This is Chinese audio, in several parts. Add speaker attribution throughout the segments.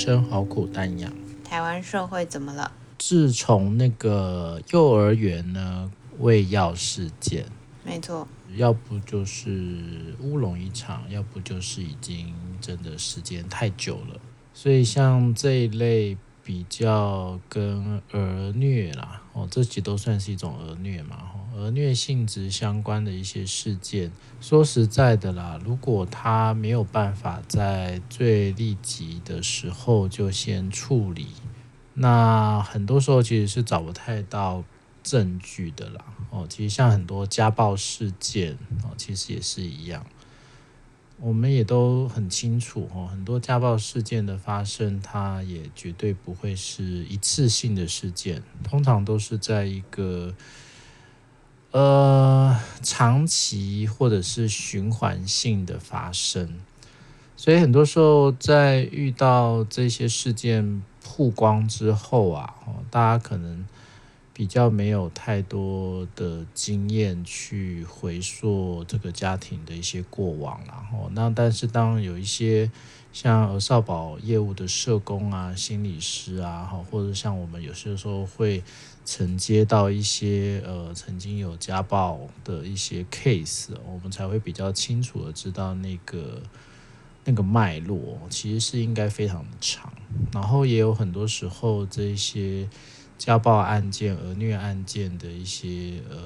Speaker 1: 生好苦淡呀。
Speaker 2: 台湾社会怎么了？
Speaker 1: 自从那个幼儿园呢喂药事件，
Speaker 2: 没错，
Speaker 1: 要不就是乌龙一场，要不就是已经真的时间太久了。所以像这一类比较跟儿虐啦，哦，这些都算是一种儿虐嘛，儿虐性质相关的一些事件。说实在的啦，如果他没有办法在最立即的时候就先处理。那很多时候其实是找不太到证据的啦。哦，其实像很多家暴事件哦，其实也是一样。我们也都很清楚哦，很多家暴事件的发生，它也绝对不会是一次性的事件，通常都是在一个呃长期或者是循环性的发生。所以很多时候在遇到这些事件，曝光之后啊，大家可能比较没有太多的经验去回溯这个家庭的一些过往，然后那但是当有一些像儿少保业务的社工啊、心理师啊，好或者像我们有些时候会承接到一些呃曾经有家暴的一些 case，我们才会比较清楚的知道那个。那个脉络其实是应该非常的长，然后也有很多时候这一些家暴案件、儿虐案件的一些呃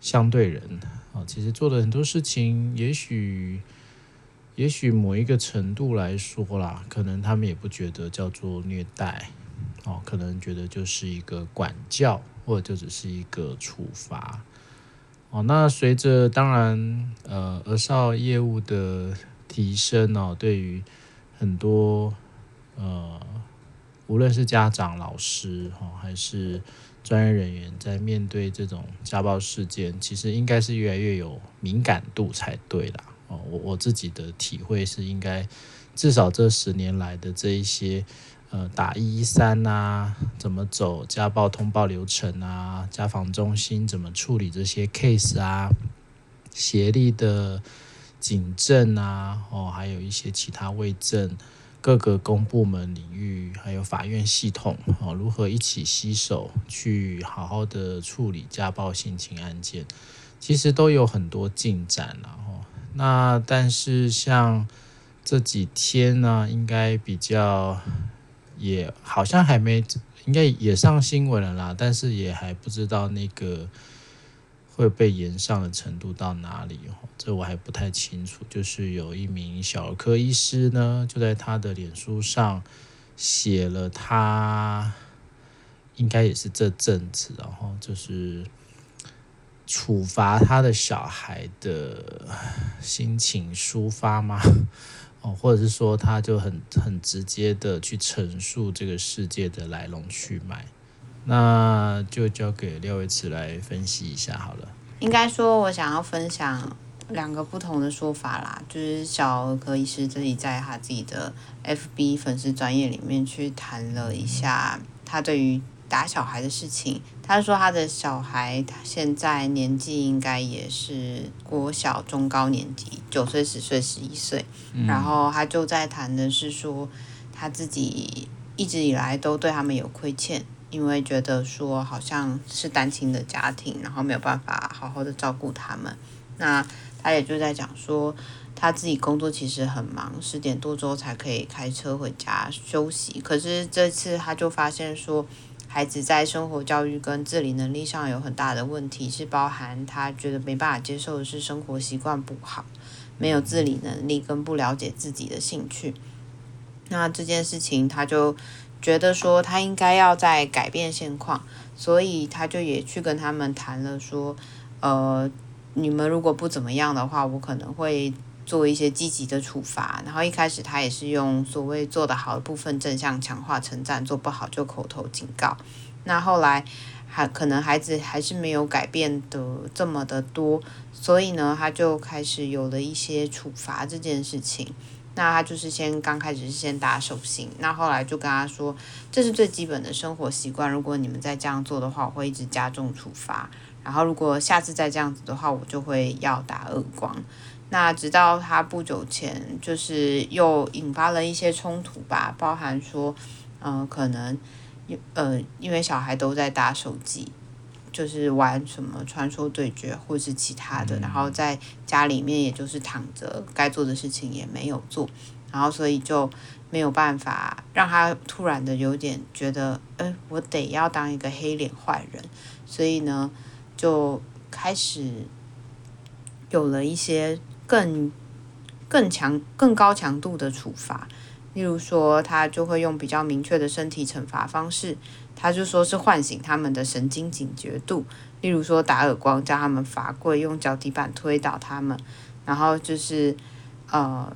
Speaker 1: 相对人啊，其实做的很多事情，也许也许某一个程度来说啦，可能他们也不觉得叫做虐待哦，可能觉得就是一个管教，或者就只是一个处罚。哦，那随着当然，呃，儿少业务的提升哦，对于很多呃，无论是家长、老师哈，还是专业人员，在面对这种家暴事件，其实应该是越来越有敏感度才对啦。哦，我我自己的体会是，应该至少这十年来的这一些。呃，打一三啊，怎么走家暴通报流程啊？家访中心怎么处理这些 case 啊？协力的警政啊，哦，还有一些其他卫政各个公部门领域，还有法院系统哦，如何一起携手去好好的处理家暴性侵案件？其实都有很多进展了哦。那但是像这几天呢，应该比较。也好像还没，应该也上新闻了啦，但是也还不知道那个会被延上的程度到哪里哦，这我还不太清楚。就是有一名小儿科医师呢，就在他的脸书上写了他，应该也是这阵子，然后就是处罚他的小孩的心情抒发吗？哦，或者是说，他就很很直接的去陈述这个世界的来龙去脉，那就交给廖维慈来分析一下好了。
Speaker 2: 应该说，我想要分享两个不同的说法啦，就是小儿科医师自己在他自己的 FB 粉丝专业里面去谈了一下他对于。打小孩的事情，他说他的小孩他现在年纪应该也是国小中高年级，九岁、十岁、十一岁。然后他就在谈的是说，他自己一直以来都对他们有亏欠，因为觉得说好像是单亲的家庭，然后没有办法好好的照顾他们。那他也就在讲说，他自己工作其实很忙，十点多钟才可以开车回家休息。可是这次他就发现说。孩子在生活教育跟自理能力上有很大的问题，是包含他觉得没办法接受的是生活习惯不好，没有自理能力跟不了解自己的兴趣。那这件事情他就觉得说他应该要再改变现况，所以他就也去跟他们谈了说，呃，你们如果不怎么样的话，我可能会。做一些积极的处罚，然后一开始他也是用所谓做得好的部分正向强化称赞，做不好就口头警告。那后来还可能孩子还是没有改变的这么的多，所以呢，他就开始有了一些处罚这件事情。那他就是先刚开始是先打手心，那后来就跟他说，这是最基本的生活习惯，如果你们再这样做的话，我会一直加重处罚。然后如果下次再这样子的话，我就会要打耳光。那直到他不久前，就是又引发了一些冲突吧，包含说，嗯、可能，呃，因为小孩都在打手机，就是玩什么传说对决或是其他的，然后在家里面也就是躺着，该做的事情也没有做，然后所以就没有办法让他突然的有点觉得，哎，我得要当一个黑脸坏人，所以呢，就开始有了一些。更更强、更高强度的处罚，例如说，他就会用比较明确的身体惩罚方式，他就说是唤醒他们的神经警觉度，例如说打耳光，叫他们罚跪，用脚底板推倒他们，然后就是呃，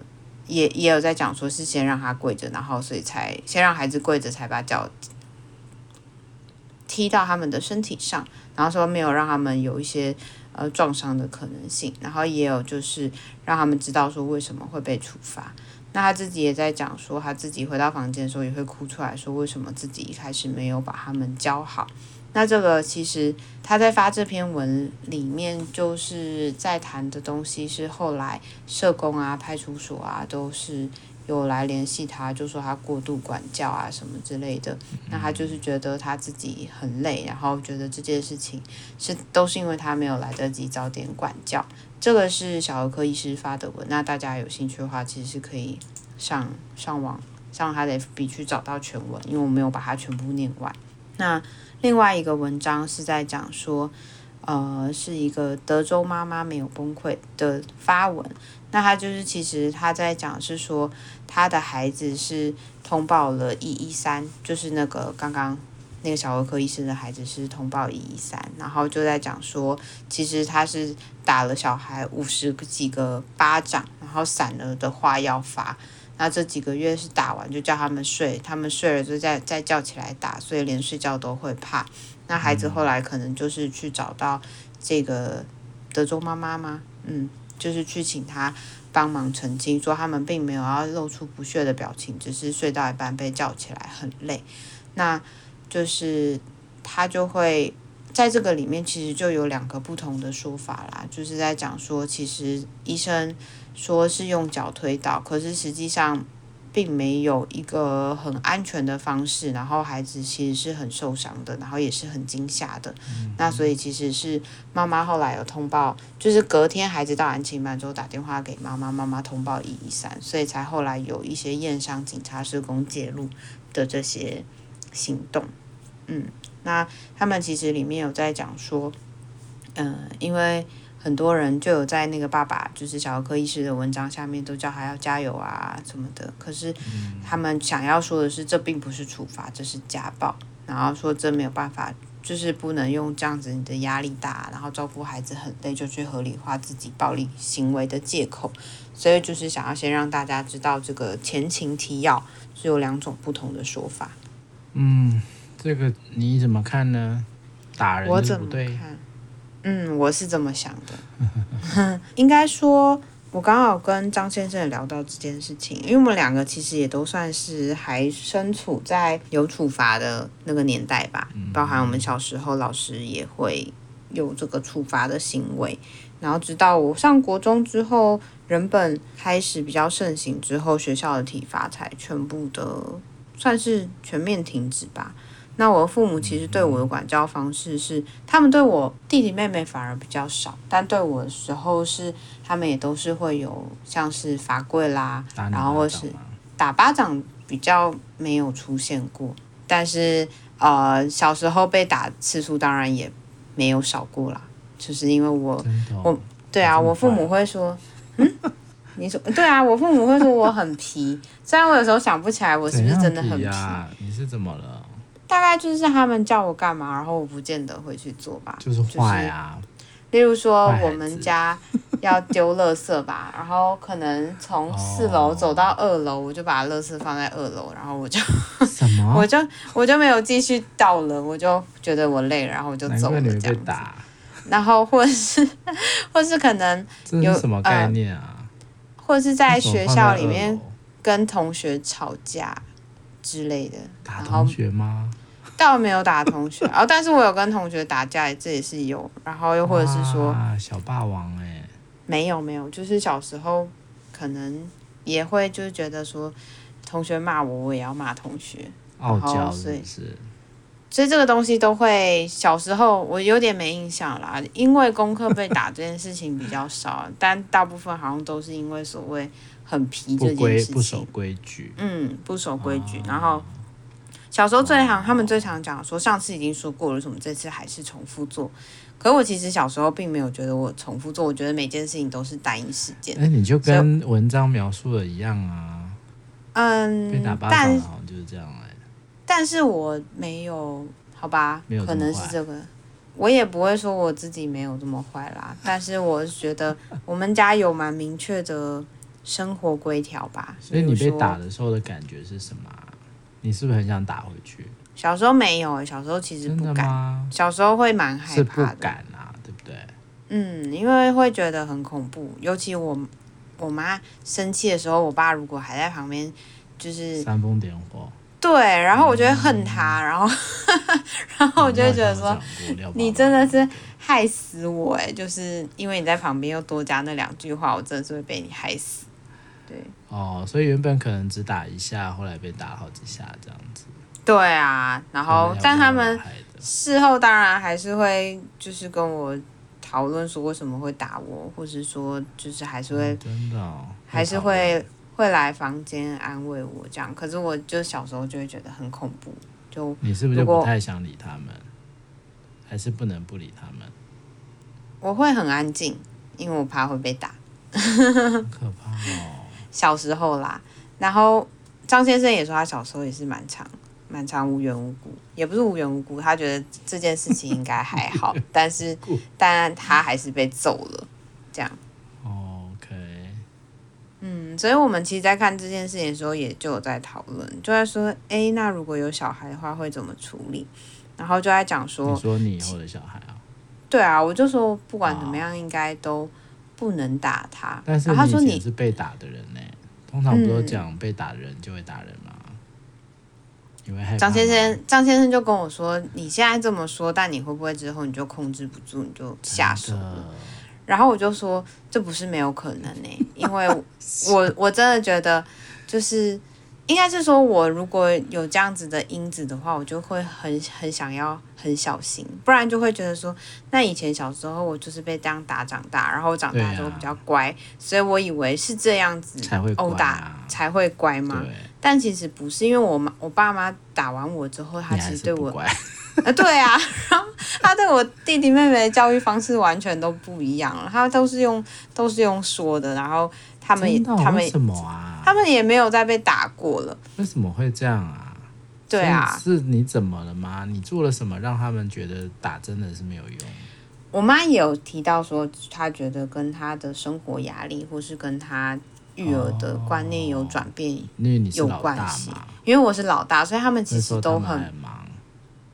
Speaker 2: 也也有在讲说是先让他跪着，然后所以才先让孩子跪着，才把脚踢到他们的身体上，然后说没有让他们有一些。呃，撞伤的可能性，然后也有就是让他们知道说为什么会被处罚。那他自己也在讲说，他自己回到房间的时候也会哭出来说，为什么自己一开始没有把他们教好。那这个其实他在发这篇文里面就是在谈的东西，是后来社工啊、派出所啊都是。有来联系他，就说他过度管教啊什么之类的。那他就是觉得他自己很累，然后觉得这件事情是都是因为他没有来得及早点管教。这个是小儿科医师发的文，那大家有兴趣的话，其实是可以上上网上他的 FB 去找到全文，因为我没有把它全部念完。那另外一个文章是在讲说，呃，是一个德州妈妈没有崩溃的发文。那他就是，其实他在讲是说，他的孩子是通报了一一三，就是那个刚刚那个小儿科医生的孩子是通报一一三，然后就在讲说，其实他是打了小孩五十几个巴掌，然后散了的话要罚，那这几个月是打完就叫他们睡，他们睡了就再再叫起来打，所以连睡觉都会怕。那孩子后来可能就是去找到这个德州妈妈吗？嗯。就是去请他帮忙澄清，说他们并没有要露出不屑的表情，只是睡到一半被叫起来很累。那就是他就会在这个里面，其实就有两个不同的说法啦，就是在讲说，其实医生说是用脚推倒，可是实际上。并没有一个很安全的方式，然后孩子其实是很受伤的，然后也是很惊吓的。嗯、那所以其实是妈妈后来有通报，就是隔天孩子到安亲班之后打电话给妈妈，妈妈通报一一三，所以才后来有一些验伤、警察、施工介入的这些行动。嗯，那他们其实里面有在讲说，嗯、呃，因为。很多人就有在那个爸爸，就是小儿科医师的文章下面都叫他要加油啊什么的。可是他们想要说的是，这并不是处罚，这是家暴。然后说这没有办法，就是不能用这样子你的压力大，然后照顾孩子很累，就去合理化自己暴力行为的借口。所以就是想要先让大家知道这个前情提要是有两种不同的说法。
Speaker 1: 嗯，这个你怎么看呢？打人怎么对？
Speaker 2: 嗯，我是这么想的。应该说，我刚好跟张先生也聊到这件事情，因为我们两个其实也都算是还身处在有处罚的那个年代吧，包含我们小时候老师也会有这个处罚的行为，然后直到我上国中之后，人本开始比较盛行之后，学校的体罚才全部的算是全面停止吧。那我的父母其实对我的管教方式是，他们对我弟弟妹妹反而比较少，但对我的时候是，他们也都是会有像是罚跪啦，然后或是打巴掌比较没有出现过，但是呃小时候被打次数当然也没有少过啦，就是因为我、哦、我对啊，我父母会说，嗯，你说对啊，我父母会说我很皮，虽然我有时候想不起来我是不是真的很皮，
Speaker 1: 啊、你是怎么了？
Speaker 2: 大概就是他们叫我干嘛，然后我不见得会去做吧。
Speaker 1: 就是坏啊。
Speaker 2: 例如说，我们家要丢垃圾吧，然后可能从四楼走到二楼，我就把垃圾放在二楼，然后我就
Speaker 1: 什么？
Speaker 2: 我就我就没有继续倒了，我就觉得我累了，然后我就走了这样子。然后或是或是可能有
Speaker 1: 什么概念啊？
Speaker 2: 呃、或是在学校里面跟同学吵架之类的。
Speaker 1: 打同学吗？
Speaker 2: 倒没有打同学，然后、哦、但是我有跟同学打架，这也是有。然后又或者是说，
Speaker 1: 小霸王哎、欸，
Speaker 2: 没有没有，就是小时候可能也会就是觉得说，同学骂我，我也要骂同学，
Speaker 1: 傲娇是不是？
Speaker 2: 所以这个东西都会小时候我有点没印象啦，因为功课被打这件事情比较少，但大部分好像都是因为所谓很皮这件事情，
Speaker 1: 不守规矩，
Speaker 2: 嗯，不守规矩，然后。小时候最常，他们最常讲说，上次已经说过了，什么这次还是重复做。可是我其实小时候并没有觉得我重复做，我觉得每件事情都是单一事件。
Speaker 1: 哎，你就跟文章描述的一样啊。
Speaker 2: 嗯，
Speaker 1: 被打巴掌好像就是这样哎。
Speaker 2: 但是我没有，好吧，可能是这个，我也不会说我自己没有这么坏啦。但是我是觉得我们家有蛮明确的生活规条吧。
Speaker 1: 所以你被打的时候的感觉是什么？你是不是很想打回去？
Speaker 2: 小时候没有，小时候其实不敢。小时候会蛮害怕的。
Speaker 1: 敢啊，对不对？
Speaker 2: 嗯，因为会觉得很恐怖，尤其我我妈生气的时候，我爸如果还在旁边，就是
Speaker 1: 煽风点火。
Speaker 2: 对，然后我就会恨他，嗯、然后 然后我就会觉得说，你真的是害死我哎！就是因为你在旁边又多加那两句话，我真的是会被你害死。对
Speaker 1: 哦，所以原本可能只打一下，后来被打好几下这样子。
Speaker 2: 对啊，然后但他们事后当然还是会就是跟我讨论说为什么会打我，或是说就是还是会、
Speaker 1: 嗯、真的、哦、
Speaker 2: 还是会会来房间安慰我这样。可是我就小时候就会觉得很恐怖，就
Speaker 1: 你是不是就不太想理他们，还是不能不理他们？
Speaker 2: 我会很安静，因为我怕会被打。
Speaker 1: 很 可怕哦。
Speaker 2: 小时候啦，然后张先生也说他小时候也是蛮长、蛮常无缘无故，也不是无缘无故，他觉得这件事情应该还好，但是但他还是被揍了，
Speaker 1: 这
Speaker 2: 样。所以我们其实，在看这件事情的时候，也就有在讨论，就在说，哎，那如果有小孩的话，会怎么处理？然后就在讲说，
Speaker 1: 你说你以后的小孩啊？
Speaker 2: 对啊，我就说不管怎么样，应该都。不能打他，
Speaker 1: 但是他说你是被打的人呢。通常不都讲被打的人就会打人吗？因为
Speaker 2: 张先生，张先生就跟我说，你现在这么说，但你会不会之后你就控制不住，你就下手了？然后我就说，这不是没有可能呢，因为我我真的觉得就是。应该是说，我如果有这样子的因子的话，我就会很很想要很小心，不然就会觉得说，那以前小时候我就是被这样打长大，然后长大之后比较乖，啊、所以我以为是这样子殴打才会乖嘛。但其实不是，因为我妈我爸妈打完我之后，他其实对我，呃，对啊，然后他对我弟弟妹妹的教育方式完全都不一样了，他都是用都是用说的，然后。他们也，他们
Speaker 1: 什么啊？
Speaker 2: 他们也没有再被打过了。
Speaker 1: 为什么会这样啊？
Speaker 2: 对啊，
Speaker 1: 是你怎么了吗？你做了什么让他们觉得打真的是没有用？
Speaker 2: 我妈也有提到说，她觉得跟她的生活压力，或是跟她育儿的观念有转变有关系。因为我是老大，所以他们其实都很忙。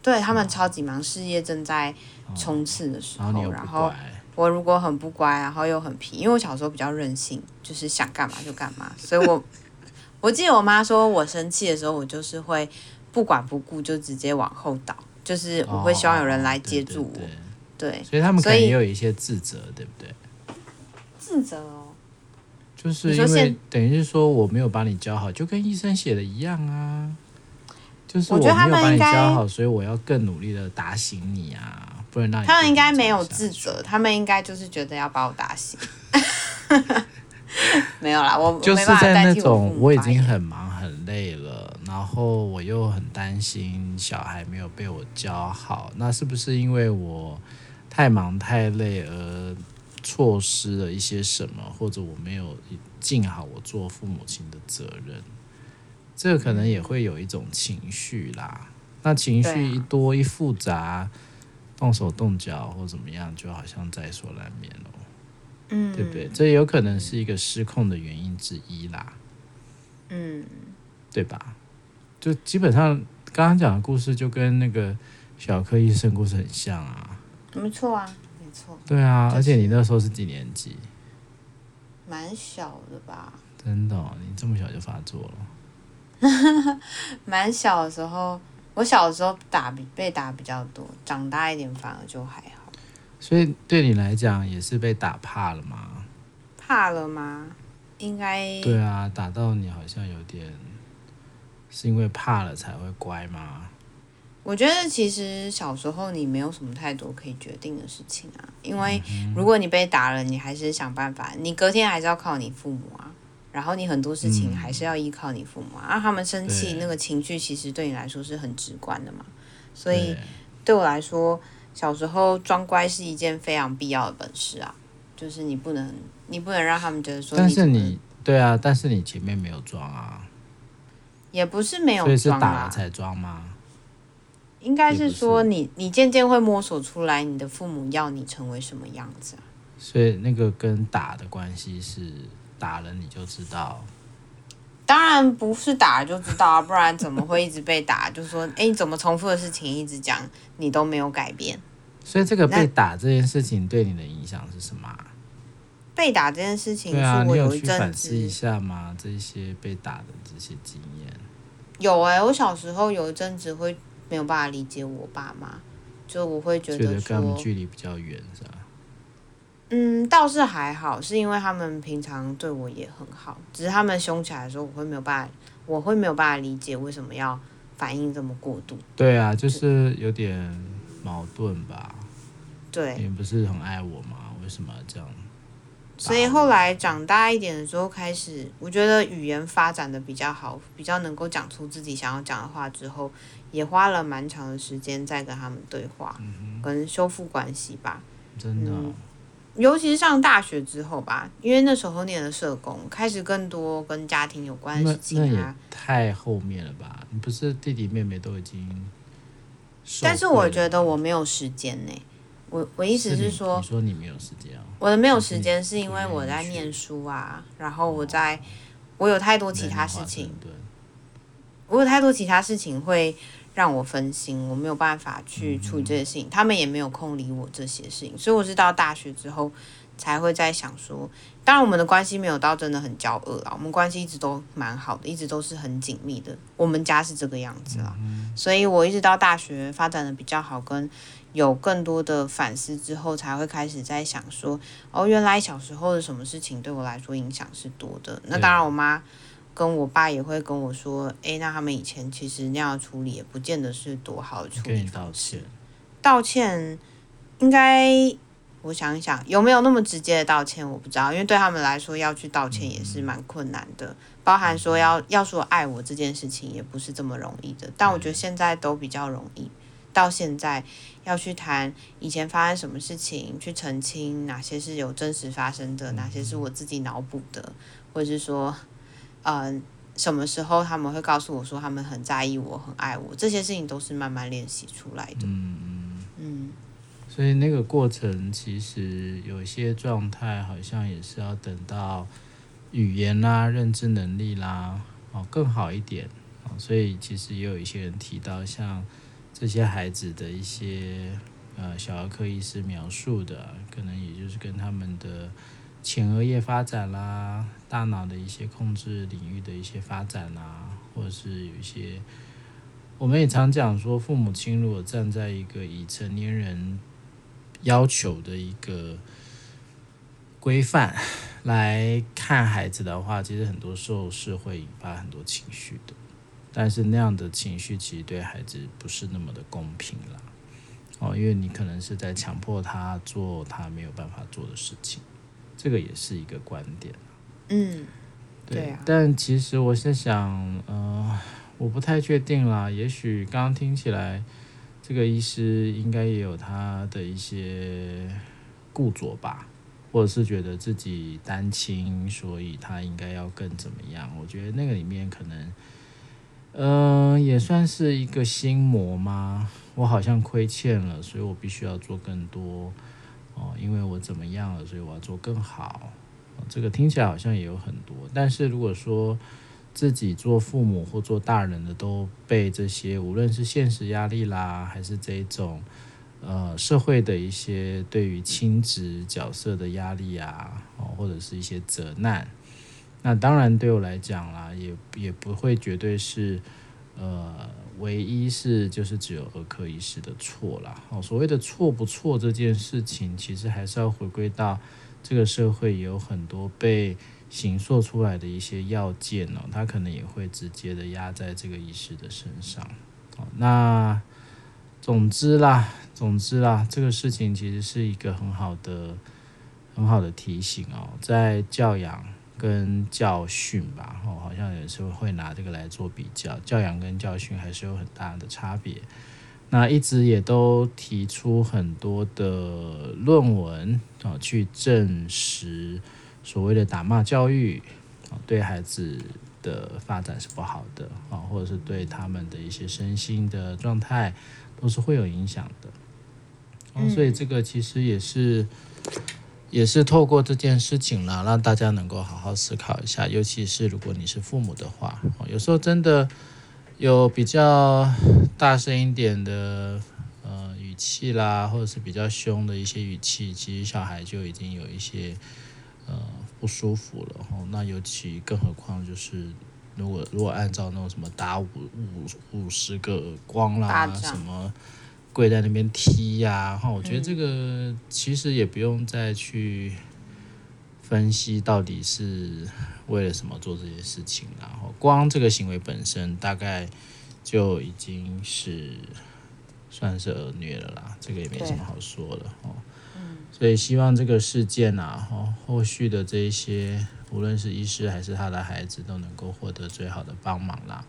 Speaker 2: 对，他们超级忙，事业正在冲刺的时候，然后。我如果很不乖，然后又很皮，因为我小时候比较任性，就是想干嘛就干嘛，所以我 我记得我妈说我生气的时候，我就是会不管不顾，就直接往后倒，就是我会希望有人来接住我。哦、对，对，对，对，
Speaker 1: 所以他们可能也有一些自责，对不对？
Speaker 2: 自责哦，
Speaker 1: 就是因为等于是说我没有把你教好，就跟医生写的一样啊，就是我没有把你教好，所以我要更努力的打醒你啊。不能让
Speaker 2: 他们应该没有自责，他们应该就是觉得要把我打醒。没有啦，我
Speaker 1: 就是在那种我已经很忙很累了，然后我又很担心小孩没有被我教好，那是不是因为我太忙太累而错失了一些什么，或者我没有尽好我做父母亲的责任？这个可能也会有一种情绪啦。那情绪一多一复杂。动手动脚或怎么样，就好像在所难免了，嗯，对不对？这有可能是一个失控的原因之一啦，嗯，对吧？就基本上刚刚讲的故事，就跟那个小柯医生故事很像啊，
Speaker 2: 没错啊，没错，
Speaker 1: 对啊，而且你那时候是几年级？
Speaker 2: 蛮小的吧？
Speaker 1: 真的哦，你这么小就发作了？
Speaker 2: 蛮小的时候。我小的时候打比被打比较多，长大一点反而就还好。
Speaker 1: 所以对你来讲也是被打怕了吗？
Speaker 2: 怕了吗？应该。
Speaker 1: 对啊，打到你好像有点，是因为怕了才会乖吗？
Speaker 2: 我觉得其实小时候你没有什么太多可以决定的事情啊，因为如果你被打了，你还是想办法，你隔天还是要靠你父母啊，然后你很多事情还是要依靠你父母啊，啊他们生气那个情绪其实对你来说是很直观的嘛，所以对。我来说，小时候装乖是一件非常必要的本事啊，就是你不能你不能让他们觉得说，
Speaker 1: 但是你对啊，但是你前面没有装啊，
Speaker 2: 也不是没有装啊，
Speaker 1: 所以是打了才装吗？
Speaker 2: 应该是说你，你渐渐会摸索出来，你的父母要你成为什么样子啊？
Speaker 1: 所以那个跟打的关系是打了你就知道？
Speaker 2: 当然不是打了就知道啊，不然怎么会一直被打？就是说，哎，你怎么重复的事情一直讲，你都没有改变？
Speaker 1: 所以这个被打这件事情对你的影响是什么？
Speaker 2: 被打这件事情，
Speaker 1: 对啊，你有去反思一下吗？这些被打的这些经验？
Speaker 2: 有哎、欸，我小时候有一阵子会。没有办法理解我爸妈，就我会觉得说，
Speaker 1: 跟距离比较远，是吧？
Speaker 2: 嗯，倒是还好，是因为他们平常对我也很好，只是他们凶起来的时候，我会没有办法，我会没有办法理解为什么要反应这么过度。
Speaker 1: 对啊，就是有点矛盾吧？
Speaker 2: 对，
Speaker 1: 你不是很爱我吗？为什么这样？
Speaker 2: 所以后来长大一点的时候，开始我觉得语言发展的比较好，比较能够讲出自己想要讲的话之后，也花了蛮长的时间在跟他们对话，嗯、跟修复关系吧。
Speaker 1: 真的、嗯，
Speaker 2: 尤其是上大学之后吧，因为那时候念了社工，开始更多跟家庭有关的事情啊。
Speaker 1: 那也太后面了吧？你不是弟弟妹妹都已经？
Speaker 2: 但是我觉得我没有时间呢。我我意思是说，
Speaker 1: 说你没有时间啊？
Speaker 2: 我的没有时间是因为我在念书啊，然后我在，我有太多其他事情，我有太多其他事情会让我分心，我没有办法去处理这些事情，他们也没有空理我这些事情，所以我是到大学之后才会在想说，当然我们的关系没有到真的很交恶啊，我们关系一直都蛮好的，一直都是很紧密的，我们家是这个样子啊，所以我一直到大学发展的比较好，跟。有更多的反思之后，才会开始在想说，哦，原来小时候的什么事情对我来说影响是多的。那当然，我妈跟我爸也会跟我说，诶，那他们以前其实那样处理也不见得是多好处理方式。道歉，应该我想一想，有没有那么直接的道歉，我不知道，因为对他们来说要去道歉也是蛮困难的，包含说要要说爱我这件事情也不是这么容易的。但我觉得现在都比较容易。到现在要去谈以前发生什么事情，去澄清哪些是有真实发生的，哪些是我自己脑补的，或者是说，嗯、什么时候他们会告诉我说他们很在意我，很爱我，这些事情都是慢慢练习出来的。嗯嗯嗯。
Speaker 1: 所以那个过程其实有些状态好像也是要等到语言啦、认知能力啦哦更好一点哦，所以其实也有一些人提到像。这些孩子的一些呃小儿科医师描述的，可能也就是跟他们的前额叶发展啦、大脑的一些控制领域的一些发展啊，或者是有一些，我们也常讲说，父母亲如果站在一个以成年人要求的一个规范来看孩子的话，其实很多时候是会引发很多情绪的。但是那样的情绪其实对孩子不是那么的公平啦，哦，因为你可能是在强迫他做他没有办法做的事情，这个也是一个观点。
Speaker 2: 嗯，
Speaker 1: 对，
Speaker 2: 对啊。
Speaker 1: 但其实我是想，呃，我不太确定啦，也许刚刚听起来，这个医师应该也有他的一些固着吧，或者是觉得自己单亲，所以他应该要更怎么样？我觉得那个里面可能。嗯、呃，也算是一个心魔吗？我好像亏欠了，所以我必须要做更多哦，因为我怎么样了，所以我要做更好。这个听起来好像也有很多，但是如果说自己做父母或做大人的都被这些，无论是现实压力啦，还是这种呃社会的一些对于亲职角色的压力啊，哦，或者是一些责难。那当然，对我来讲啦，也也不会绝对是，呃，唯一是就是只有儿科医师的错啦。哦，所谓的错不错这件事情，其实还是要回归到这个社会有很多被形塑出来的一些要件哦，他可能也会直接的压在这个医师的身上。哦，那总之啦，总之啦，这个事情其实是一个很好的、很好的提醒哦，在教养跟教训吧，哦，好像有时候会拿这个来做比较，教养跟教训还是有很大的差别。那一直也都提出很多的论文啊，去证实所谓的打骂教育啊，对孩子的发展是不好的啊，或者是对他们的一些身心的状态都是会有影响的。嗯，所以这个其实也是也是透过这件事情啦，让大家能够好好思考一下，尤其是如果你是父母的话，有时候真的。有比较大声一点的呃语气啦，或者是比较凶的一些语气，其实小孩就已经有一些呃不舒服了。哦，那尤其更何况就是如果如果按照那种什么打五五五十个耳光啦，什么跪在那边踢呀，啊，哈，我觉得这个其实也不用再去分析到底是。为了什么做这些事情？然后光这个行为本身，大概就已经是算是恶虐了啦。这个也没什么好说的哦。所以希望这个事件啊，哦，后续的这一些，无论是医师还是他的孩子，都能够获得最好的帮忙啦。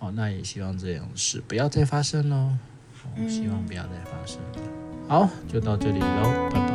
Speaker 1: 哦，那也希望这种事不要再发生喽。哦，希望不要再发生。好，就到这里喽，拜拜。